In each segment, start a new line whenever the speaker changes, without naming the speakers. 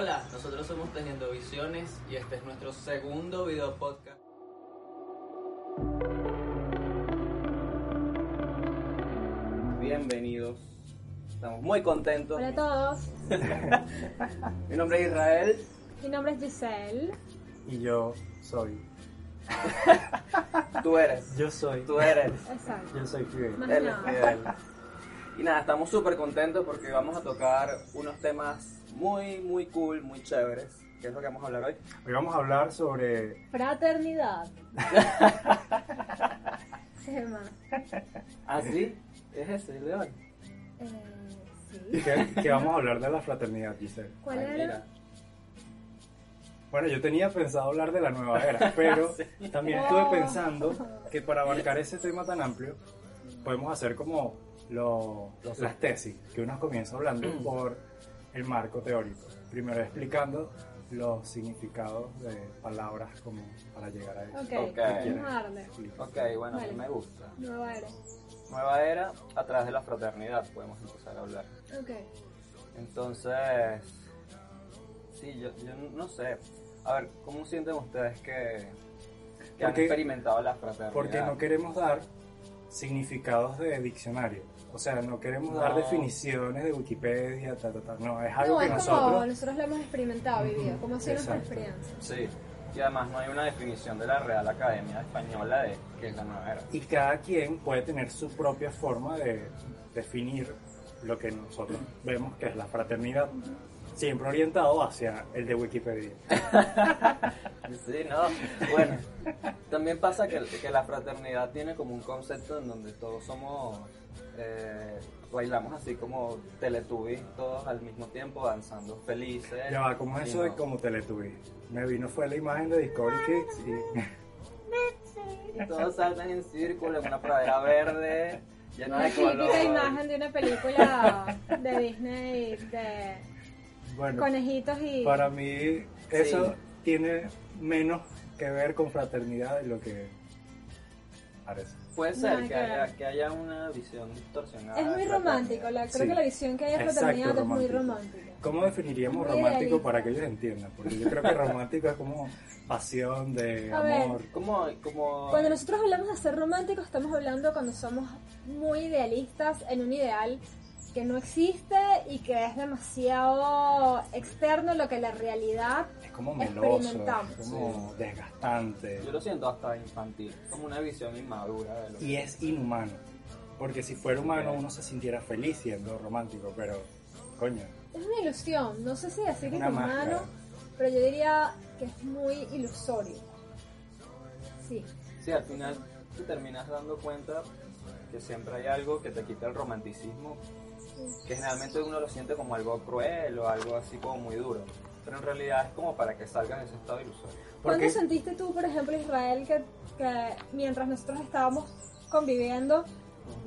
Hola, nosotros somos Teniendo Visiones y este es nuestro segundo video podcast. Bienvenidos, estamos muy contentos.
Hola a todos,
Mi nombre es Israel.
mi nombre es Giselle.
Y yo soy.
Tú eres,
Yo soy.
tú eres.
Exacto.
Yo soy Fidel.
Él es. Fidel. Y nada, estamos súper contentos porque vamos a tocar unos temas muy, muy cool, muy chéveres. ¿Qué es lo que vamos a hablar hoy?
Hoy vamos a hablar sobre.
Fraternidad. ¿Qué más?
¿Ah, sí? ¿Es ese, León?
Eh, sí.
que, que vamos a hablar de la fraternidad, Giselle.
¿Cuál
Ay,
era?
mira.
Bueno, yo tenía pensado hablar de la nueva era, pero también estuve
Oh.
pensando que para abarcar ese tema tan amplio, podemos hacer como lo-
Los-
las tesis, que uno comienza hablando por el marco teórico. Primero explicando los significados de palabras como para llegar a eso.
Ok,
Ok.
vamos a darle.
Explica.
Ok, bueno,
Vale.
me gusta.
Nueva era.
Nueva era, a través de la fraternidad podemos empezar a hablar.
Ok.
Entonces, sí, yo, yo no sé. A ver, ¿cómo sienten ustedes que, que han experimentado la fraternidad?
Porque no queremos dar significados de diccionario. O sea, no queremos dar definiciones de Wikipedia, ta, ta, ta. No, es algo
No,
que
es
nosotros...
como nosotros lo hemos experimentado, vivido, como ha sido nuestra experiencia.
Sí, y además no hay una definición de la Real Academia Española de qué es la nueva era.
Y cada quien puede tener su propia forma de definir lo que nosotros vemos que es la fraternidad, siempre orientado hacia el de Wikipedia.
Sí, no. Bueno, también pasa que, que la fraternidad tiene como un concepto en donde todos somos, eh, bailamos así como Teletubbies, todos al mismo tiempo danzando felices.
Ya va, ¿cómo es
Y
eso de
no.
como Teletubbies? Me vino fue la imagen de Discovery Kids y...
Y todos saltan en círculo en una pradera verde, llena de color.
típica imagen de una película de Disney de
Bueno,
conejitos y...
Para mí eso
Sí.
tiene menos que ver con fraternidad de lo que parece.
Puede ser que haya, que haya una visión distorsionada.
Es muy romántico, la, creo
Sí.
que la visión que hay de
Exacto,
fraternidad es muy
romántico.
romántica.
¿Cómo definiríamos
Muy
romántico para que ellos entiendan? Porque yo creo que romántico es como pasión de
A ver.
amor.
Como, como...
Cuando nosotros hablamos de ser románticos, estamos hablando cuando somos muy idealistas en un ideal que no existe y que es demasiado externo lo que la realidad
Es como meloso,
Experimentamos.
es como desgastante.
Yo lo siento hasta infantil, como una visión inmadura de lo
Y es inhumano. Porque si fuera humano uno se sintiera feliz siendo romántico, pero coño,
es una ilusión. No sé si decir que es humano, pero yo diría que es muy ilusorio. Sí.
Sí, al final te terminas dando cuenta que siempre hay algo que te quita el romanticismo, que generalmente uno lo siente como algo cruel o algo así como muy duro, pero en realidad es como para que salgas de ese estado ilusorio.
¿Cuándo
porque
sentiste tú, por ejemplo, Israel, que, que mientras nosotros estábamos conviviendo,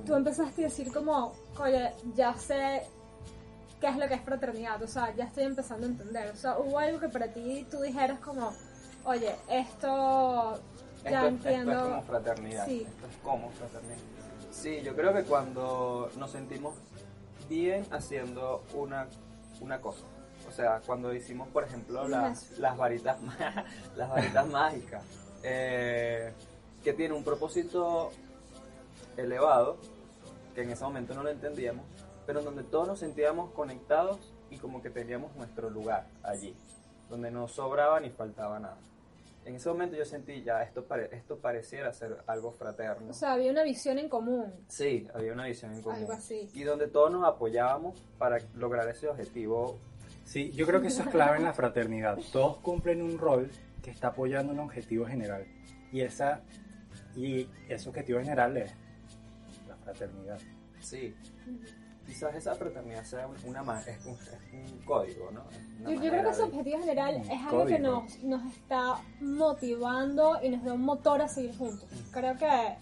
tú empezaste a decir como, oye, ya sé qué es lo que es fraternidad, o sea, ya estoy empezando a entender, o sea, hubo algo que para ti tú dijeras como, oye, esto ya
esto, es-
entiendo.
esto es como fraternidad,
Sí.
esto es como fraternidad. Sí, yo creo que cuando nos sentimos bien haciendo una, una cosa, o sea, cuando hicimos, por ejemplo, las, las varitas, las varitas mágicas, eh, que tiene un propósito elevado, que en ese momento no lo entendíamos, pero en donde todos nos sentíamos conectados y como que teníamos nuestro lugar allí, donde no sobraba ni faltaba nada. En ese momento yo sentí ya esto, pare- esto pareciera ser algo fraterno.
O sea, había una visión en común,
Sí, había una visión en común.
algo así.
Y donde todos nos apoyábamos para lograr ese objetivo.
sí, yo creo que eso es clave en la fraternidad. Todos cumplen un rol que está apoyando un objetivo general. Y esa y ese objetivo general es la fraternidad.
Sí. Quizás esa fraternidad sea una es un, es un código, ¿no?
Yo, yo creo que ese
de-
objetivo general es algo que nos, nos está motivando y nos da un motor a seguir juntos. Creo que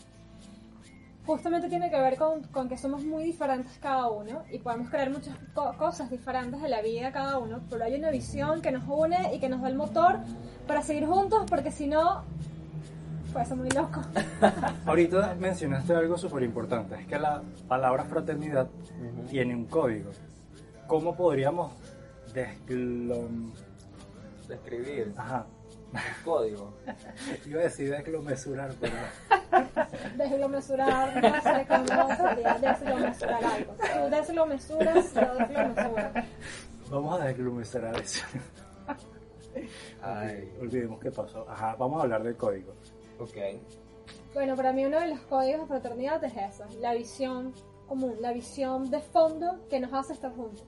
justamente tiene que ver con, con que somos muy diferentes cada uno y podemos creer muchas co- cosas diferentes de la vida cada uno, pero hay una visión que nos une y que nos da el motor para seguir juntos porque si no, puede ser muy loco.
Ahorita mencionaste algo súper importante, es que la palabra fraternidad tiene un código. ¿Cómo podríamos desglom...
Describir.
Ajá.
Código.
Iba a decir desglomesurar, pero...
Desglomesurar, no sé cómo sería desglomesurar algo. Tú desglomesuras, yo desglomesuro.
Vamos a desglomesurar eso.
Ay,
Olvidemos qué pasó. Ajá, vamos a hablar del código.
Ok.
Bueno, para mí uno de los códigos de fraternidad es eso, la visión común, la visión de fondo que nos hace estar juntos.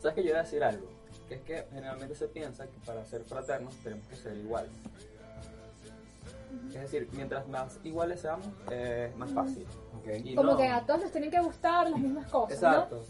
¿Sabes que yo iba a decir algo? Que es que generalmente se piensa que para ser fraternos tenemos que ser iguales. Es decir, mientras más iguales seamos, eh, es más fácil.
Como
no-
que a todos nos tienen que gustar las mismas cosas, ¿no?
Exacto.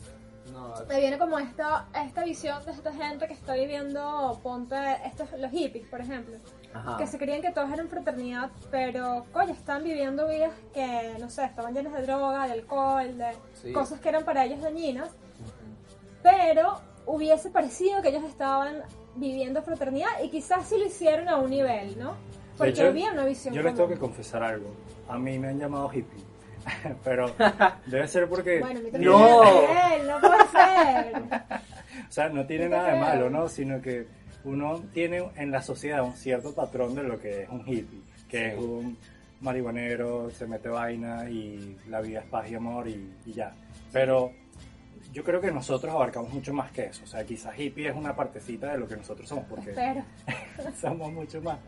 No,
Me viene como esta, esta visión de esta gente que está viviendo, ponte, estos, los hippies, por ejemplo,
Ajá.
que se creían que todos eran fraternidad, pero, coño, están viviendo vidas que, no sé, estaban llenas de droga, de alcohol, de
Sí.
cosas que eran para ellos dañinas,
Ujú.
pero hubiese parecido que ellos estaban viviendo fraternidad y quizás sí lo hicieron a un nivel, ¿no? Porque
hecho,
había una visión
Yo les tengo
común.
que confesar algo. A mí me han llamado hippie. pero debe ser porque...
Bueno, a mí
no,
No.
me él, no puede ser.
O sea, no tiene nada de malo, ¿no? Sino que uno tiene en la sociedad un cierto patrón de lo que es un hippie, que
Sí.
es un marihuanero, se mete vaina y la vida es paz y amor y, y ya. Pero yo creo que nosotros abarcamos mucho más que eso. O sea, quizás hippie es una partecita de lo que nosotros somos, porque somos mucho más.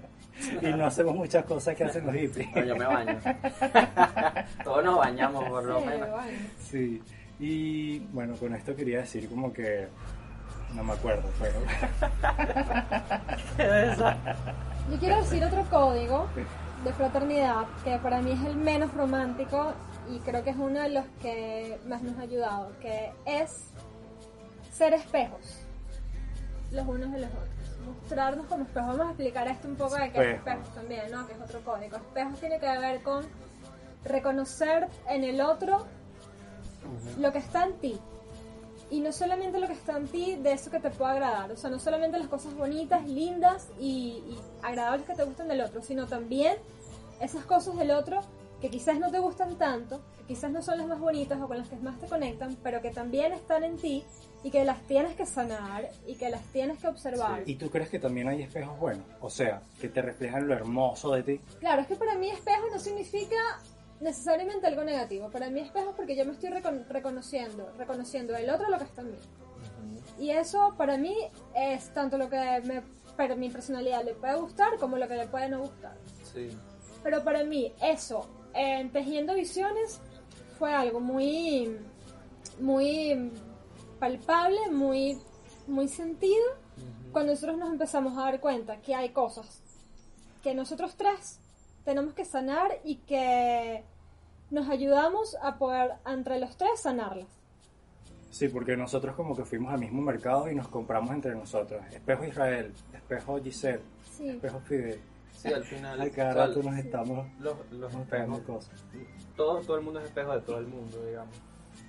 Y no hacemos muchas cosas que hacen los hippies.
No, yo me baño. Todos nos bañamos por lo
Sí,
menos.
bueno.
Sí, y bueno, con esto quería decir como que no me acuerdo, pero
Yo quiero decir otro código de fraternidad que para mí es el menos romántico y creo que es uno de los que más nos ha ayudado, que es ser espejos los unos de los otros. Mostrarnos como espejos. Vamos a explicar esto un poco de qué es
Espejo.
espejos también, ¿no? Que es otro código. Espejos tiene que ver con reconocer en el otro lo que está en ti. Y no solamente lo que está en ti de eso que te puede agradar, o sea, no solamente las cosas bonitas, lindas y, y agradables que te gustan del otro, sino también esas cosas del otro que quizás no te gustan tanto, que quizás no son las más bonitas o con las que más te conectan, pero que también están en ti y que las tienes que sanar y que las tienes que observar.
¿y tú crees que también hay espejos buenos? O sea, que te reflejan lo hermoso de ti.
Claro, es que para mí espejo no significa necesariamente algo negativo. Para mí espejo es porque yo me estoy recon- reconociendo, reconociendo el otro lo que está en mí. Y eso para mí es tanto lo que me, para mi personalidad le puede gustar como lo que le puede no gustar.
Sí.
Pero para mí eso, en Tejiendo Visiones, fue algo muy, muy palpable, muy, muy sentido, cuando nosotros nos empezamos a dar cuenta que hay cosas que nosotros tres tenemos que sanar y que nos ayudamos a poder entre los tres sanarlas.
Sí, porque nosotros como que fuimos al mismo mercado y nos compramos entre nosotros. Espejo Israel, espejo Giselle,
Sí.
espejo Fidel.
Sí, al final.
Al cada rato nos estamos
los, espejos.
cosas.
Todo, todo el mundo es espejo de todo el mundo, digamos.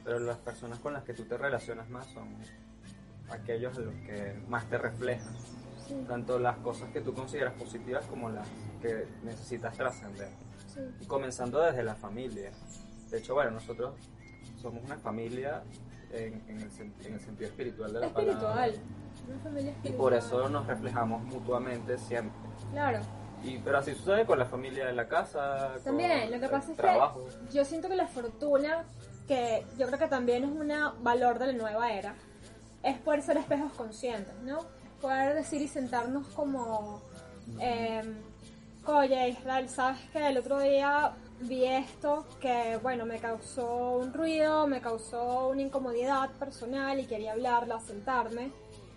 Pero las personas con las que tú te relacionas más son aquellos a los que más te reflejan.
Sí,
Tanto las cosas que tú consideras positivas como las que necesitas trascender.
sí.
Y comenzando desde la familia. De hecho, bueno, nosotros somos una familia en, en el, en el sentido espiritual de la
Espiritual.
palabra.
Una familia
Y
espiritual.
por eso nos reflejamos mutuamente siempre.
Claro.
Y, pero así sucede con la familia de la casa,
También,
con
lo que pasa es
trabajo.
que yo siento que la fortuna, que yo creo que también es un valor de la nueva era, es poder ser espejos conscientes, ¿no? Poder decir y sentarnos como, eh, oye Israel, sabes que el otro día vi esto que, bueno, me causó un ruido, me causó una incomodidad personal y quería hablarla, sentarme.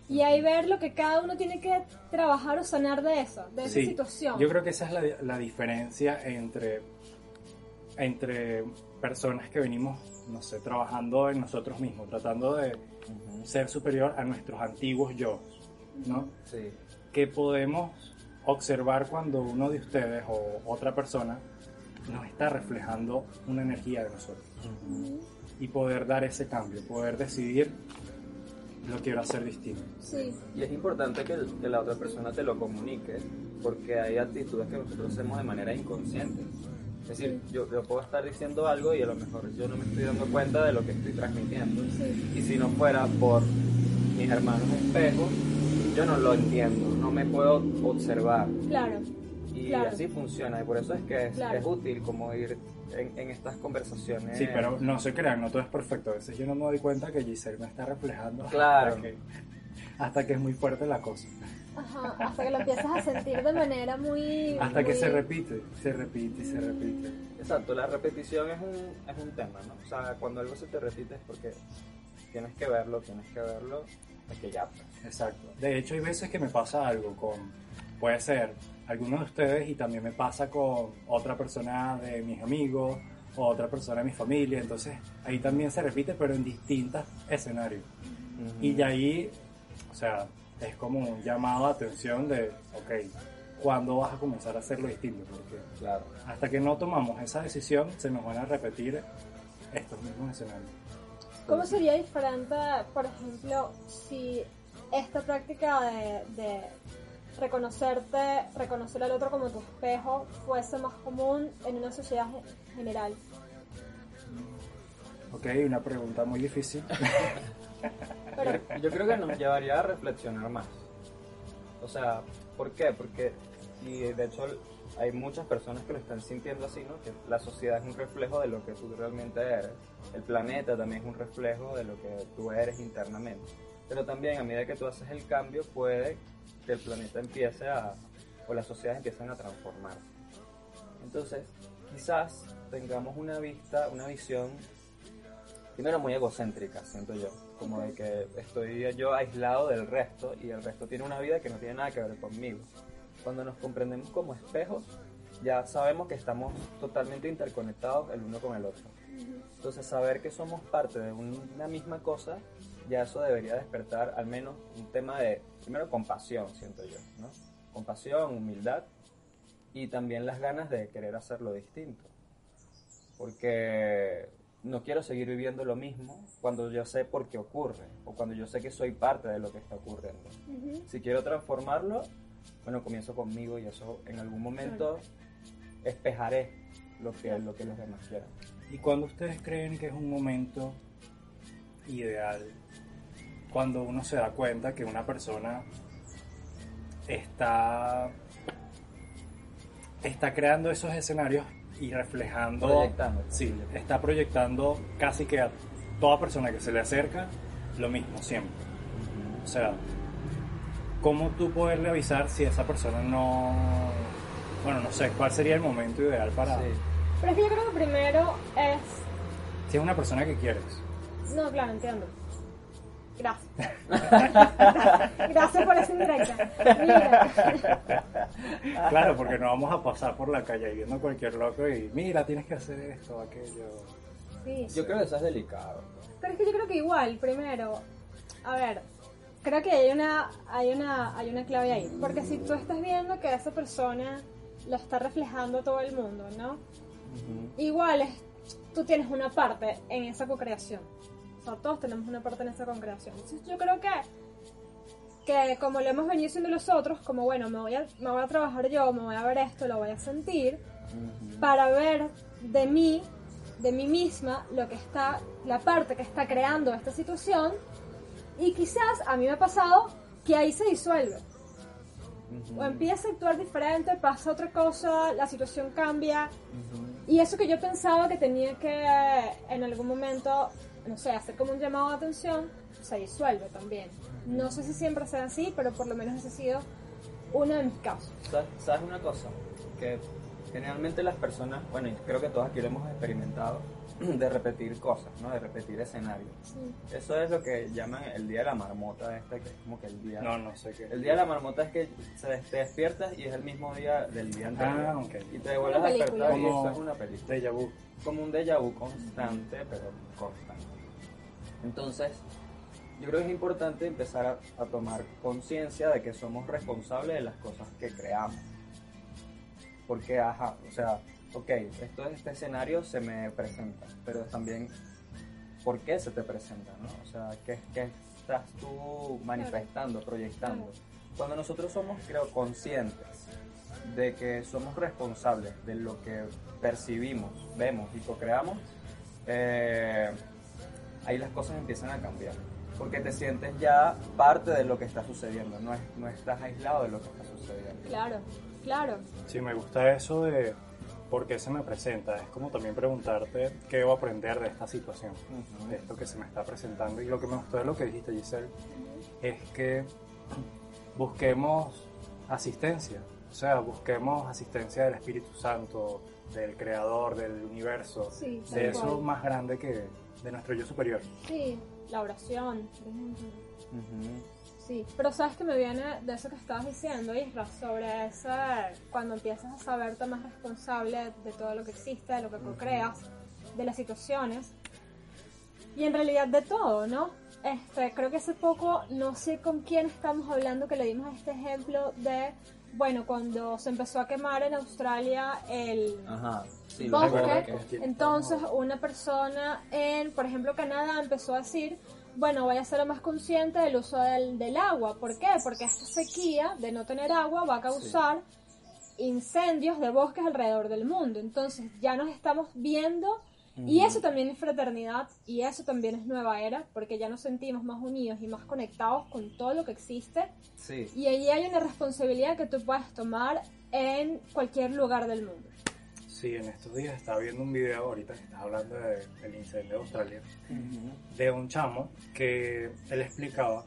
Y ahí ver lo que cada uno tiene que trabajar o sanar de eso, de esa
Sí,
situación.
Yo creo que esa es la, la diferencia entre, entre personas que venimos, no sé, trabajando en nosotros mismos, tratando de ser superior a nuestros antiguos yo, ¿no?
Sí.
Que podemos observar cuando uno de ustedes o otra persona nos está reflejando una energía de nosotros y poder dar ese cambio, poder decidir lo quiero hacer distinto.
Sí.
Y es importante que, el- que la otra persona te lo comunique, porque hay actitudes que nosotros hacemos de manera inconsciente. Es decir, yo, yo puedo estar diciendo algo y a lo mejor yo no me estoy dando cuenta de lo que estoy transmitiendo.
Sí.
Y si no fuera por mis hermanos espejos, yo no lo entiendo, no me puedo observar.
Claro.
Y
Claro.
así funciona, y por eso es que es,
Claro.
es útil como ir en, en estas conversaciones.
Sí, pero no se crean, no todo es perfecto. A veces yo no me doy cuenta que Giselle me está reflejando.
Claro.
Hasta que, hasta que es muy fuerte la cosa.
Ajá, hasta que lo empiezas a sentir de manera muy...
Hasta que se repite, se repite y se repite.
Exacto, la repetición es un, es un tema, ¿no? O sea, cuando algo se te repite es porque tienes que verlo, tienes que verlo,
Exacto. De hecho, hay veces que me pasa algo con, puede ser alguno de ustedes y también me pasa con otra persona de mis amigos o otra persona de mi familia. Entonces, ahí también se repite, pero en distintos escenarios. Y de ahí, o sea, es como un llamado a atención de, ok, ¿cuándo vas a comenzar a hacerlo distinto? Porque
Claro.
hasta que no tomamos esa decisión, se nos van a repetir estos mismos escenarios.
¿Cómo sería diferente, por ejemplo, si esta práctica de, de reconocerte, reconocer al otro como tu espejo, fuese más común en una sociedad ge- general?
Ok, una pregunta muy difícil.
Pero,
Yo creo que nos llevaría a reflexionar más. O sea, ¿por qué? Porque, y de hecho hay muchas personas que lo están sintiendo así, ¿no? Que la sociedad es un reflejo de lo que tú realmente eres. El planeta también es un reflejo de lo que tú eres internamente. Pero también a medida que tú haces el cambio, puede que el planeta empiece a, o las sociedades empiecen a transformarse. Entonces, quizás tengamos una vista, una visión primero muy egocéntrica, siento yo, como de que estoy yo aislado del resto y el resto tiene una vida que no tiene nada que ver conmigo. Cuando nos comprendemos como espejos, ya sabemos que estamos totalmente interconectados el uno con el otro. Entonces saber que somos parte de un- una misma cosa, ya eso debería despertar al menos un tema de, primero compasión, siento yo, ¿no? Compasión, humildad y también las ganas de querer hacerlo distinto. Porque no quiero seguir viviendo lo mismo cuando yo sé por qué ocurre o cuando yo sé que soy parte de lo que está ocurriendo.
ujú,
Si quiero transformarlo, bueno, comienzo conmigo y eso en algún momento espejaré lo que, lo que los demás quieran.
¿Y cuando ustedes creen que es un momento ideal? Cuando uno se da cuenta que una persona está, está creando esos escenarios y reflejando,
Proyectando.
sí, está proyectando casi que a toda persona que se le acerca lo mismo siempre. O sea, ¿cómo tú poderle avisar si esa persona no, bueno, no sé, cuál sería el momento ideal para,
Sí.
Pero es que yo creo que primero es...
si es una persona que quieres?
No, claro, entiendo. Gracias. Gracias por esa indirecta. Mira.
Claro, porque no vamos a pasar por la calle viendo a cualquier loco y mira, tienes que hacer esto, aquello.
Sí.
Yo creo que eso es delicado.
Pero es que yo creo que igual, primero, a ver, creo que hay una, hay una, hay una clave ahí. Porque si tú estás viendo que esa persona lo está reflejando todo el mundo, ¿no? Igual es, tú tienes una parte en esa co-creación. O sea, todos tenemos una parte en esa co-creación. Entonces yo creo que, que como lo hemos venido haciendo los otros, como bueno, me voy, a, me voy a trabajar yo, me voy a ver esto, lo voy a sentir, para ver de mí, de mí misma, lo que está, la parte que está creando esta situación. Y quizás a mí me ha pasado que ahí se disuelve. O empieza a actuar diferente, pasa otra cosa, la situación cambia. Y eso que yo pensaba que tenía que eh, en algún momento, no sé, hacer como un llamado de atención, se disuelve también. No sé si siempre sea así, pero por lo menos ese ha sido uno de mis casos.
¿Sabes, una cosa? Que generalmente las personas, bueno, creo que todos aquí lo hemos experimentado, de repetir cosas, ¿no? De repetir escenarios. Eso es lo que llaman el día de la marmota, este, que es como que el día...
No, no sé qué.
El día de la marmota es que se des- te despiertas y es el mismo día del día anterior.
Ah, ok.
Y te vuelves a despertar y eso es una película.
Déjà vu.
Como un déjà vu constante, pero constante. Entonces, yo creo que es importante empezar a, a tomar conciencia de que somos responsables de las cosas que creamos. Porque, ajá, o sea, ok, esto, este escenario se me presenta, pero también, ¿por qué se te presenta? ¿no? O sea, ¿qué, qué estás tú manifestando, proyectando?
Claro.
Cuando nosotros somos, creo, conscientes de que somos responsables de lo que percibimos, vemos y co-creamos, eh, ahí las cosas empiezan a cambiar. porque te sientes ya parte de lo que está sucediendo, no, es, no estás aislado de lo que está sucediendo.
Claro, claro.
Sí, me gusta eso de por qué se me presenta. Es como también preguntarte qué debo aprender de esta situación, de esto que se me está presentando. Y lo que me gustó de lo que dijiste, Giselle, es que busquemos asistencia. O sea, busquemos asistencia del Espíritu Santo, del Creador, del universo,
Sí,
de eso
cual.
más grande que de nuestro yo superior.
Sí, la oración, por ejemplo.
Ujú.
Sí, pero sabes que me viene de eso que estabas diciendo, Isra, sobre esa, cuando empiezas a saberte más responsable de todo lo que existe, de lo que creas, de las situaciones y en realidad de todo, ¿no? Este, creo que hace poco, no sé con quién estamos hablando, que le dimos este ejemplo de, bueno, cuando se empezó a quemar en Australia el,
Ajá. Sí,
bosque,
que-
entonces una persona en, por ejemplo, Canadá empezó a decir, bueno, voy a ser más consciente del uso del, del agua. ¿Por qué? Porque esta sequía de no tener agua va a causar incendios de bosques alrededor del mundo. Entonces ya nos estamos viendo y eso también es fraternidad y eso también es nueva era porque ya nos sentimos más unidos y más conectados con todo lo que existe
Sí.
y allí hay una responsabilidad que tú puedes tomar en cualquier lugar del mundo.
Sí, en estos días estaba viendo un video ahorita que estás hablando de- del incendio de Australia. De un chamo que él explicaba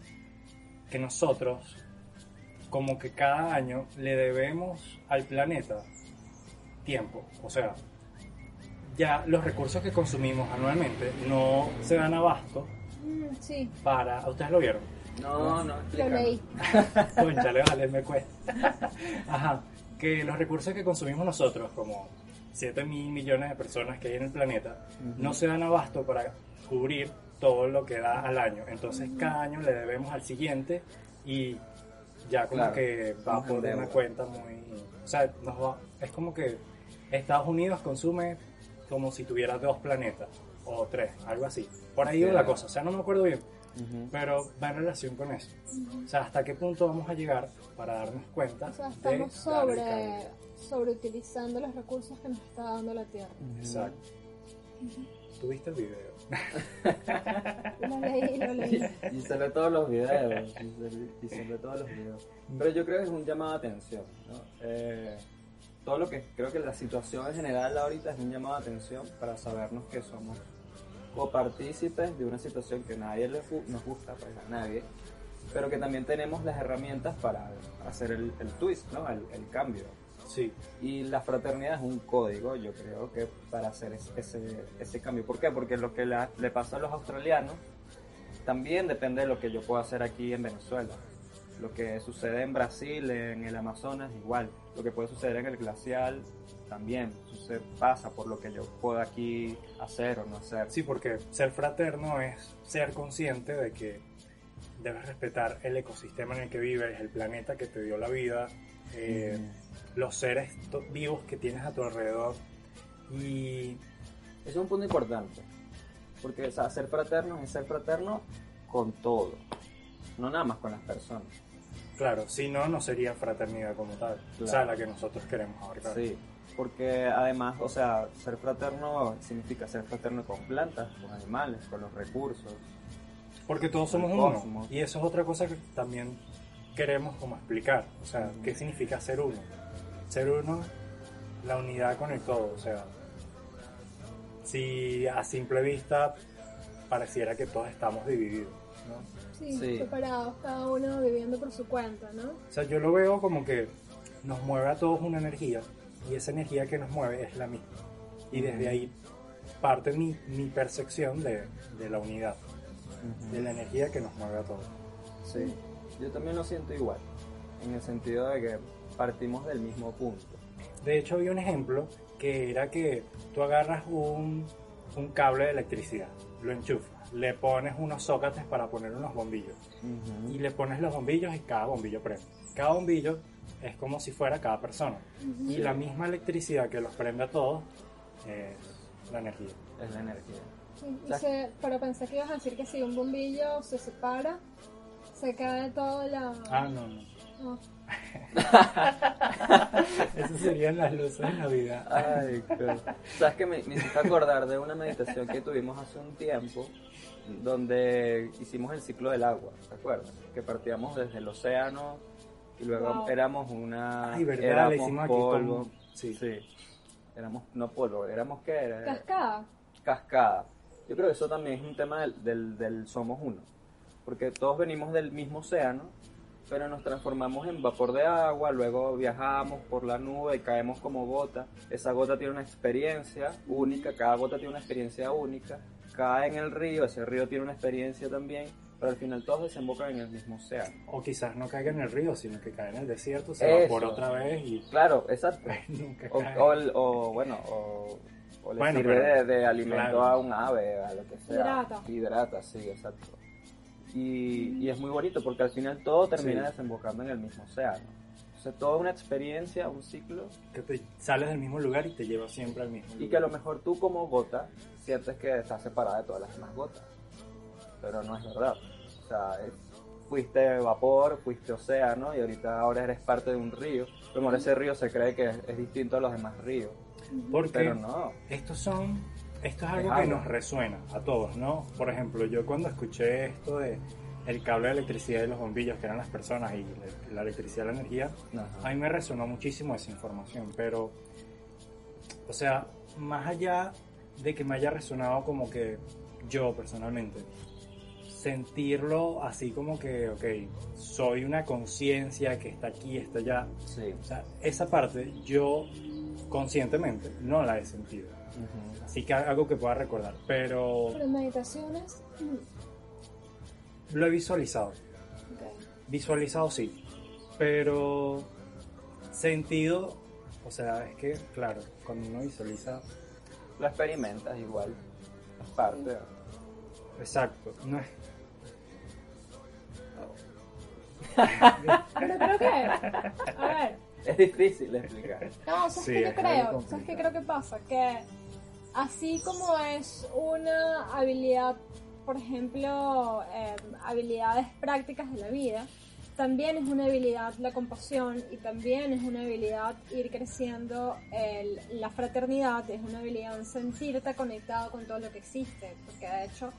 que nosotros como que cada año le debemos al planeta tiempo. O sea, ya los recursos que consumimos anualmente no se dan abasto
Mm, sí,
para... ¿Ustedes lo vieron?
No, no,
lo
explícame.
leí.
Conchale, vale, me cuesta. Ajá, que los recursos que consumimos nosotros, como 7 mil millones de personas que hay en el planeta,
Ujú.
no se dan abasto para cubrir todo lo que da al año. Entonces cada año le debemos al siguiente y ya como
Claro,
que va por una cuenta muy... O sea, nos va- es como que Estados Unidos consume como si tuviera dos planetas o tres, algo así. Por ahí va la cosa, o sea, no me acuerdo bien.
Ujú.
Pero va en relación con eso. O sea, ¿hasta qué punto vamos a llegar para darnos cuenta
O sea,
de
estamos
darle
sobre? Sobreutilizando los recursos que nos está dando la Tierra.
Exacto. ¿Tuviste el video?
Lo leí, lo leí.
Y se ve todos los videos. Y se, y ve todos los videos. Pero yo creo que es un llamado de atención. ¿no? Eh, todo lo que creo que la situación en general ahorita es un llamado de atención para sabernos que somos copartícipes de una situación que nadie le gu- nos gusta, pues a nadie, pero que también tenemos las herramientas para hacer el, el twist, ¿no? el, el cambio.
Sí,
Y la fraternidad es un código, yo creo que para hacer es- ese, ese cambio. ¿Por qué? Porque lo que la- le pasa a los australianos también depende de lo que yo puedo hacer aquí en Venezuela. Lo que sucede en Brasil, en el Amazonas, igual. Lo que puede suceder en el glacial también sucede, pasa por lo que yo puedo aquí hacer o no hacer.
sí, porque ser fraterno es ser consciente de que debes respetar el ecosistema en el que vives, el planeta que te dio la vida, eh, los seres vivos que tienes a tu alrededor. Y
es un punto importante. Porque o sea, ser fraterno es ser fraterno con todo. No nada más con las personas.
claro, si no, no sería fraternidad como tal. O sea,
Claro.
la que nosotros queremos abarcar.
Sí, porque además, o sea, ser fraterno significa ser fraterno con plantas, con animales, con los recursos.
Porque todos somos uno. Y eso es otra cosa que también queremos como explicar. O sea, ¿qué significa ser uno? Ser uno, la unidad con el todo. O sea, si a simple vista pareciera que todos estamos divididos. ¿no?
Sí,
Sí.
separados, cada uno viviendo por su cuenta, ¿no?
O sea, yo lo veo como que nos mueve a todos una energía y esa energía que nos mueve es la misma. Y desde ahí parte mi, mi percepción de, de la unidad, de la energía que nos mueve a todos.
Sí, yo también lo siento igual, en el sentido de que partimos del mismo punto.
De hecho, había un ejemplo que era que tú agarras un, un cable de electricidad, lo enchufas, le pones unos zócates para poner unos bombillos y le pones los bombillos y cada bombillo prende. Cada bombillo es como si fuera cada persona y la misma electricidad que los prende a todos es la energía.
Es la energía.
Y se- pero pensé que ibas a decir que si un bombillo se separa, se cae toda la...
Ah, no, no.
no.
Eso serían las luces de Navidad.
Ay, qué- Sabes que me, me hiciste acordar de una meditación que tuvimos hace un tiempo, donde hicimos el ciclo del agua, ¿te acuerdas? Que partíamos desde el océano y luego
Wow.
éramos una...
Ay, verdad,
éramos
le hicimos aquí
polvo.
con- sí.
Éramos, no polvo, éramos qué? Era-
Cascada.
cascada. Yo creo que eso también es un tema del, del, del somos uno. Porque todos venimos del mismo océano, pero nos transformamos en vapor de agua, luego viajamos por la nube y caemos como gota. Esa gota tiene una experiencia única, cada gota tiene una experiencia única. Cae en el río, ese río tiene una experiencia también, pero al final todos desembocan en el mismo océano.
O quizás no caiga en el río, sino que cae en el desierto, se
Eso.
evapora otra vez y
Claro, exacto.
nunca
O,
cae.
o el- o, bueno, o, o le
Bueno,
sirve
pero-
de, de alimento
claro.
a un ave, a lo que sea.
Hidrata.
Hidrata, sí, exacto. Y, y es muy bonito porque al final todo termina
Sí.
desembocando en el mismo océano. O sea, toda una experiencia, un ciclo,
que te sales del mismo lugar y te lleva siempre al mismo lugar.
y que a lo mejor tú como gota sientes que estás separada de todas las demás gotas. Pero no es verdad. O sea, es- fuiste vapor, fuiste océano y ahorita ahora eres parte de un río. Pero ahora ese río se cree que es, es distinto a los demás ríos.
Porque
Pero no.
estos son, esto es algo que nos resuena a todos, ¿no? Por ejemplo, yo cuando escuché esto de el cable de electricidad y los bombillos, que eran las personas, y la, electricidad y la energía,
Ajá.
a mí me resonó muchísimo esa información, pero, o sea, más allá de que me haya resonado como que yo personalmente, sentirlo así como que, ok, soy una conciencia que está aquí, está allá,
Sí.
o sea, esa parte yo conscientemente no la he sentido.
Ujú.
Así que algo que pueda recordar, pero
Pero en meditaciones. mm,
lo he visualizado.
ok.
Visualizado sí, pero sentido, o sea, es que, claro, cuando uno visualiza,
Lo experimentas igual. Es parte.
exacto, no es...
Pero creo que. A ver.
Es difícil de explicar.
No, ¿sabes
Sí,
qué yo creo? ¿Sabes qué creo que pasa? Que así como es una habilidad, por ejemplo, eh, habilidades prácticas de la vida, también es una habilidad la compasión y también es una habilidad ir creciendo el- la fraternidad, es una habilidad sentirte conectado con todo lo que existe, porque de hecho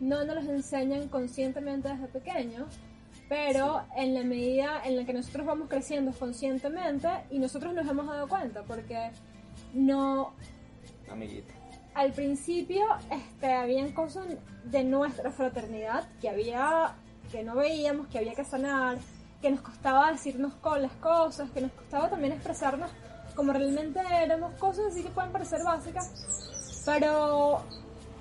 no nos los enseñan conscientemente desde pequeños, pero en la medida en la que nosotros vamos creciendo conscientemente y nosotros nos hemos dado cuenta, porque no
Amiguito.
Al principio este, habían cosas de nuestra fraternidad que había que no veíamos, que había que sanar, que nos costaba decirnos con las cosas, que nos costaba también expresarnos como realmente éramos cosas así que pueden parecer básicas, pero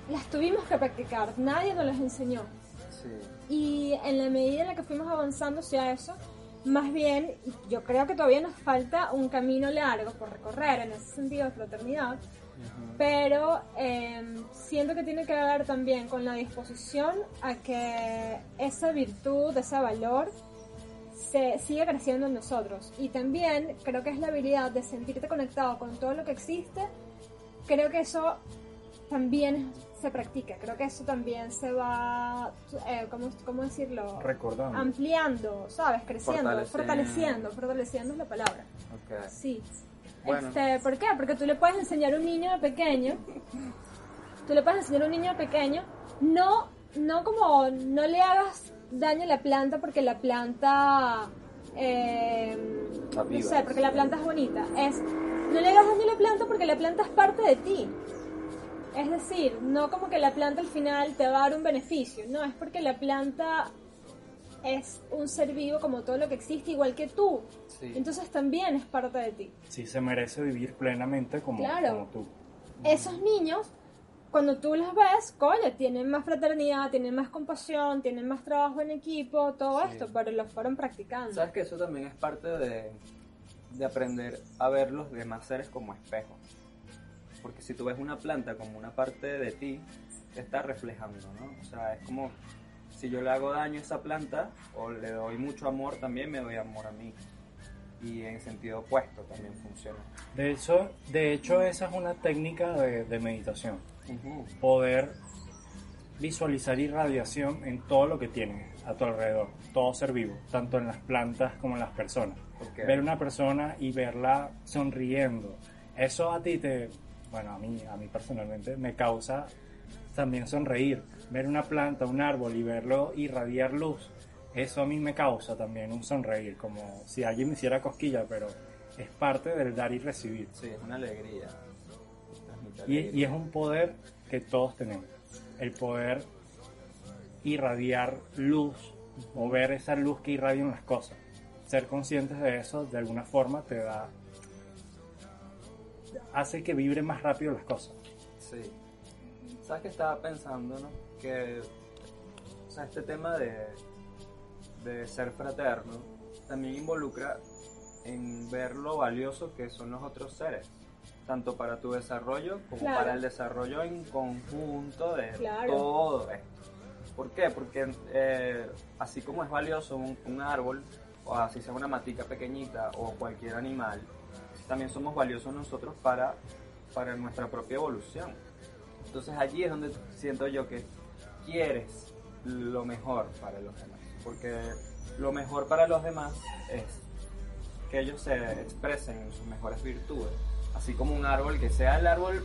las tuvimos que practicar, nadie nos las enseñó.
Sí.
Y en la medida en la que fuimos avanzando hacia eso, más bien, yo creo que todavía nos falta un camino largo por recorrer en ese sentido de fraternidad, pero eh, siento que tiene que ver también con la disposición a que esa virtud, ese valor, se siga creciendo en nosotros. Y también creo que es la habilidad de sentirte conectado con todo lo que existe. Creo que eso también se practica. Creo que eso también se va, eh, ¿cómo, cómo decirlo?
recordando.
Ampliando, ¿sabes? Creciendo,
Fortaleciendo.
fortaleciendo, fortaleciendo es la palabra.
Ok.
Sí.
Bueno.
Este, ¿Por qué? Porque tú le puedes enseñar a un niño de pequeño, tú le puedes enseñar a un niño de pequeño, no, no como, no le hagas daño a la planta porque la planta, eh, no sé, porque la planta es bonita, es, no le hagas daño a la planta porque la planta es parte de ti. Es decir, no como que la planta al final te va a dar un beneficio, no, es porque la planta es un ser vivo como todo lo que existe, igual que tú.
Sí.
Entonces también es parte de ti.
Sí, se merece vivir plenamente como,
Claro.
como tú.
Esos niños, cuando tú los ves, coño, tienen más fraternidad, tienen más compasión, tienen más trabajo en equipo, todo
Sí.
esto, pero lo fueron practicando.
Sabes que eso también es parte de, de aprender a ver los demás seres como espejos. Porque si tú ves una planta como una parte de ti, te está reflejando, ¿no? O sea, es como si yo le hago daño a esa planta o le doy mucho amor, también me doy amor a mí. Y en sentido opuesto también funciona.
De hecho, de hecho esa es una técnica de, de meditación.
Ujú.
Poder visualizar irradiación en todo lo que tienes a tu alrededor, todo ser vivo, tanto en las plantas como en las personas.
Ok.
Ver una persona y verla sonriendo, eso a ti te, bueno, a mí, a mí personalmente me causa también sonreír. Ver una planta, un árbol y verlo irradiar luz, eso a mí me causa también un sonreír, como si alguien me hiciera cosquilla, pero es parte del dar y recibir.
Sí, es una alegría.
Y,
alegría.
y es un poder que todos tenemos. El poder irradiar luz o ver esa luz que irradian las cosas. Ser conscientes de eso de alguna forma te da... hace que vibren más rápido las cosas.
Sí. ¿Sabes qué estaba pensando, no? Que, o sea, este tema de, de ser fraterno también involucra en ver lo valioso que son los otros seres, tanto para tu desarrollo como
Claro.
para el desarrollo en conjunto de
Claro.
todo esto. ¿Por qué? Porque eh, así como es valioso un, un árbol, o así sea una matica pequeñita o cualquier animal, también somos valiosos nosotros para, para nuestra propia evolución. Entonces allí es donde siento yo que quieres lo mejor para los demás. Porque lo mejor para los demás es que ellos se expresen en sus mejores virtudes. Así como un árbol que sea el árbol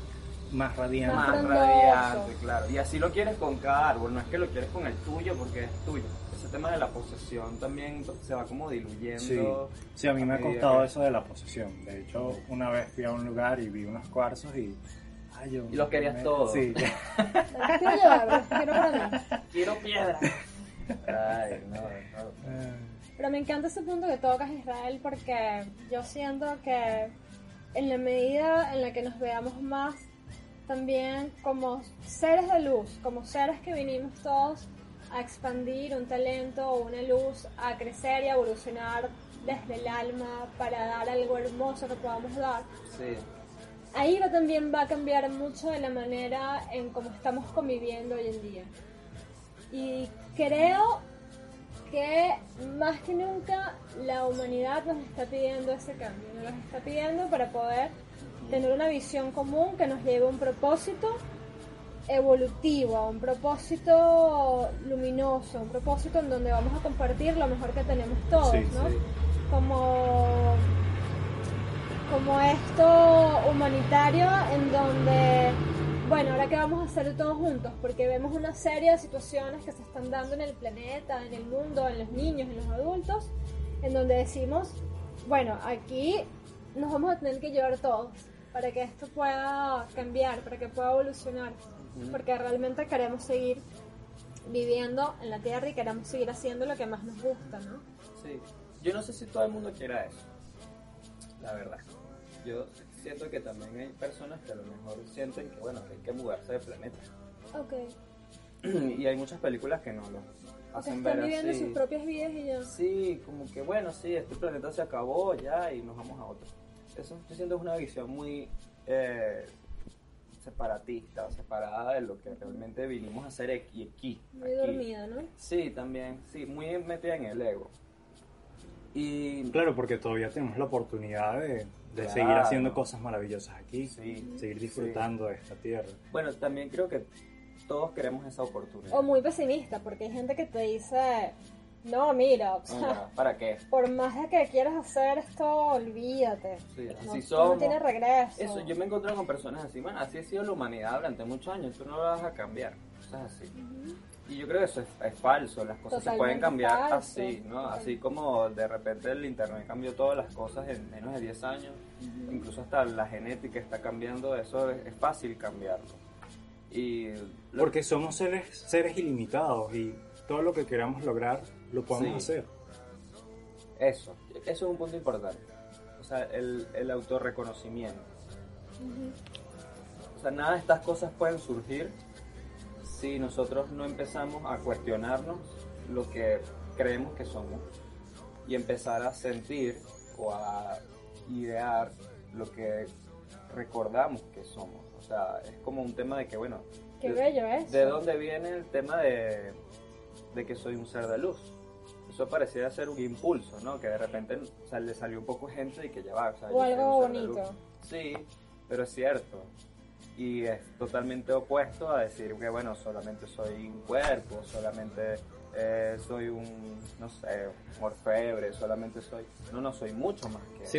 Más radiante.
Más
radiante, claro. Y así lo quieres con cada árbol, no es que lo quieres con el tuyo porque es tuyo. Ese tema de la posesión también se va como
Sí,
diluyendo.
sí, a mí me ha
a
costado
que-
eso de la posesión. De hecho, una vez fui a un lugar y vi unos cuarzos y...
Y los querías
me-
todos.
Sí,
quiero llevar, las quiero para mí.
Quiero piedra. Ay, no, no.
Pero me encanta ese punto que tocas, Israel, porque yo siento que en la medida en la que nos veamos más también como seres de luz, como seres que vinimos todos a expandir un talento o una luz, a crecer y a evolucionar desde el alma para dar algo hermoso que podamos dar,
Sí,
ahí va, también va a cambiar mucho de la manera en cómo estamos conviviendo hoy en día. Y creo que más que nunca la humanidad nos está pidiendo ese cambio, nos está pidiendo para poder tener una visión común que nos lleve a un propósito evolutivo, a un propósito luminoso, un propósito en donde vamos a compartir lo mejor que tenemos todos,
Sí,
¿no?
sí.
Como como esto humanitario en donde, bueno, ahora qué vamos a hacer todos juntos, porque vemos una serie de situaciones que se están dando en el planeta, en el mundo, en los niños, en los adultos, en donde decimos, bueno, aquí nos vamos a tener que llevar todos para que esto pueda cambiar, para que pueda evolucionar, porque realmente queremos seguir viviendo en la Tierra y queremos seguir haciendo lo que más nos gusta, ¿no?
Sí. Yo no sé si todo el mundo quiera eso. La verdad. Yo siento que también hay personas que a lo mejor sienten que, bueno, que hay que mudarse de planeta.
Ok.
y hay muchas películas que no lo hacen
están
ver
viviendo
así.
sus propias vidas y ya.
Sí, como que bueno, sí, este planeta se acabó ya y nos vamos a otro. Eso yo siento es una visión muy eh, separatista, separada de lo que realmente vinimos a hacer aquí. aquí,
Muy
aquí.
dormida, ¿no?
Sí, también, sí, muy metida en el ego. Y
Claro, porque todavía tenemos la oportunidad de, de
Claro.
seguir haciendo cosas maravillosas aquí,
Sí,
seguir disfrutando de esta tierra.
bueno, también creo que todos queremos esa oportunidad.
O muy pesimista, porque hay gente que te dice, no, mira, o
No,
sea,
¿Para qué?
por más de que quieras hacer esto, olvídate.
Sí,
No,
así
no
somos.
tiene regreso.
Eso, yo me he encontrado con personas así, bueno, así ha sido la humanidad durante muchos años, tú no lo vas a cambiar, cosas así. Y yo creo que eso es, es falso, las cosas se pueden cambiar
falso,
así, ¿no? Así como de repente el internet cambió todas las cosas en menos de 10 años, incluso hasta la genética está cambiando, eso es, es fácil cambiarlo. Y lo-
Porque somos seres, seres ilimitados y todo lo que queramos lograr lo podemos
Sí.
hacer.
eso, eso es un punto importante, o sea, el, el autorreconocimiento. O sea, nada de estas cosas pueden surgir si nosotros no empezamos a cuestionarnos lo que creemos que somos y empezar a sentir o a idear lo que recordamos que somos. O sea, es como un tema de que, bueno,
Qué
de,
bello.
¿de dónde viene el tema de, de que soy un ser de luz? Eso parecía ser un impulso, ¿no? Que de repente o sea, le salió un poco gente y que ya va. O, sea,
O algo bonito.
Sí, pero es cierto. Y es totalmente opuesto a decir que, bueno, solamente soy un cuerpo, solamente eh, soy un, no sé, un orfebre, solamente soy... No, no, soy mucho más que
Sí,
eso.